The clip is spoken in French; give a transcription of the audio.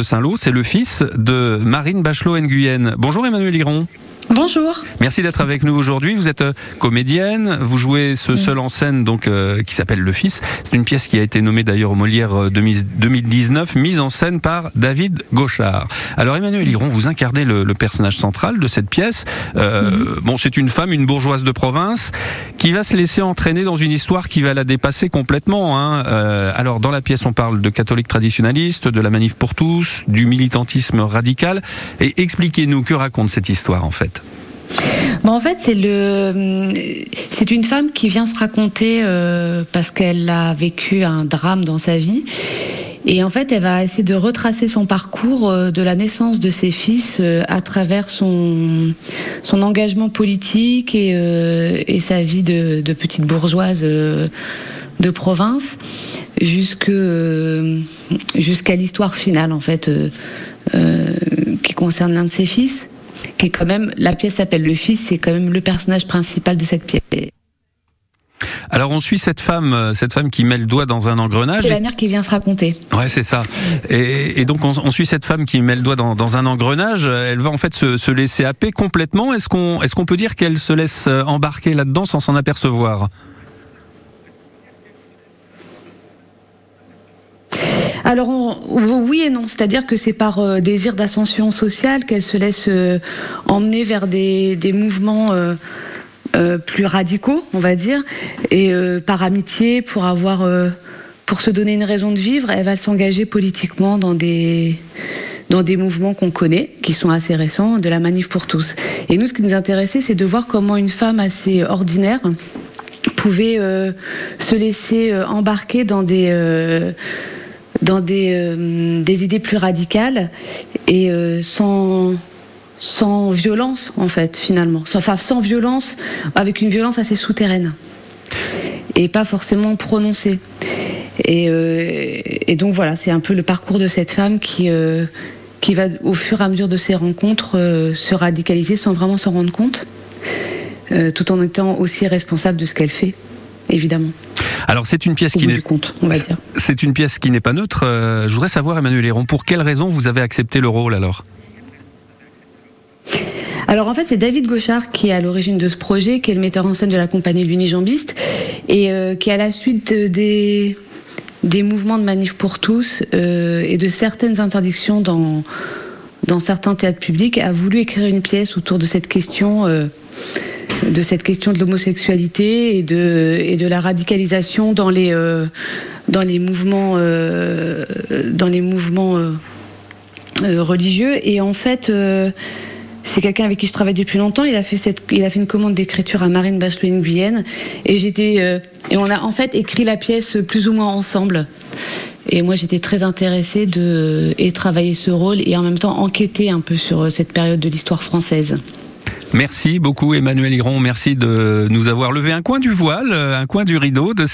Saint-Lô, c'est le fils de Marine Bachelot-Nguyen. Bonjour Emmanuel Liron. Bonjour. Merci d'être avec nous aujourd'hui. Vous êtes euh, comédienne, vous jouez ce seul en scène donc euh, qui s'appelle Le Fils. C'est une pièce qui a été nommée d'ailleurs au Molière 2019, euh, mise en scène par David Gauchard. Alors Emmanuel Liron, vous incarnez le, personnage central de cette pièce. Bon, c'est une femme, une bourgeoise de province, qui va se laisser entraîner dans une histoire qui va la dépasser complètement. Hein. alors dans la pièce, on parle de catholiques traditionnalistes, de la manif pour tous, du militantisme radical. Et expliquez-nous que raconte cette histoire en fait? Bon, en fait, c'est le, c'est une femme qui vient se raconter euh, parce qu'elle a vécu un drame dans sa vie. Et en fait, elle va essayer de retracer son parcours euh, de la naissance de ses fils euh, à travers son, son engagement politique et, et sa vie de, petite bourgeoise de province jusqu'à l'histoire finale, en fait, qui concerne l'un de ses fils qui quand même, la pièce s'appelle Le Fils, c'est quand même le personnage principal de cette pièce. Alors on suit cette femme, euh, cette femme qui met le doigt dans un engrenage. C'est la mère qui vient se raconter. Ouais, c'est ça. Et, donc on, suit cette femme qui met le doigt dans, un engrenage. Elle va en fait se, laisser happer complètement. Est-ce qu'on est-ce qu'on peut dire qu'elle se laisse euh, embarquer là-dedans sans s'en apercevoir? Alors oui et non, c'est-à-dire que c'est par euh, désir d'ascension sociale qu'elle se laisse euh, emmener vers des, mouvements euh, plus radicaux, on va dire, et par amitié pour avoir, pour se donner une raison de vivre, elle va s'engager politiquement dans des dans des mouvements qu'on connaît, qui sont assez récents, de la manif pour tous. Et nous, ce qui nous intéressait, c'est de voir comment une femme assez ordinaire pouvait se laisser embarquer dans des dans des, euh, des idées plus radicales et euh, sans violence en fait finalement, enfin sans violence, avec une violence assez souterraine et pas forcément prononcée. Et, euh, donc voilà, c'est un peu le parcours de cette femme qui qui va au fur et à mesure de ses rencontres se radicaliser sans vraiment s'en rendre compte, tout en étant aussi responsable de ce qu'elle fait, évidemment. Alors c'est une pièce qui n'est C'est une pièce qui n'est pas neutre. Euh, je voudrais savoir Emmanuel Héron, pour quelle raison vous avez accepté le rôle alors? Alors en fait, c'est David Gauchard qui est à l'origine de ce projet, qui est le metteur en scène de la compagnie L'Unijambiste, et euh, qui à la suite des, des mouvements de manif pour tous euh, et de certaines interdictions dans, dans certains théâtres publics, a voulu écrire une pièce autour de cette question de cette question de l'homosexualité et de, et de la radicalisation dans les, euh, dans les mouvements, euh, dans les mouvements euh, religieux. Et en fait, c'est quelqu'un avec qui je travaille depuis longtemps. Il a fait, cette, il a fait une commande d'écriture à Marine Bachelot-Nguyen. Et, j'étais, et on a en fait écrit la pièce plus ou moins ensemble. Et moi, j'étais très intéressée de et travailler ce rôle et en même temps enquêter un peu sur cette période de l'histoire française. Merci beaucoup Emmanuel Hiron, merci de nous avoir levé un coin du voile, un coin du rideau de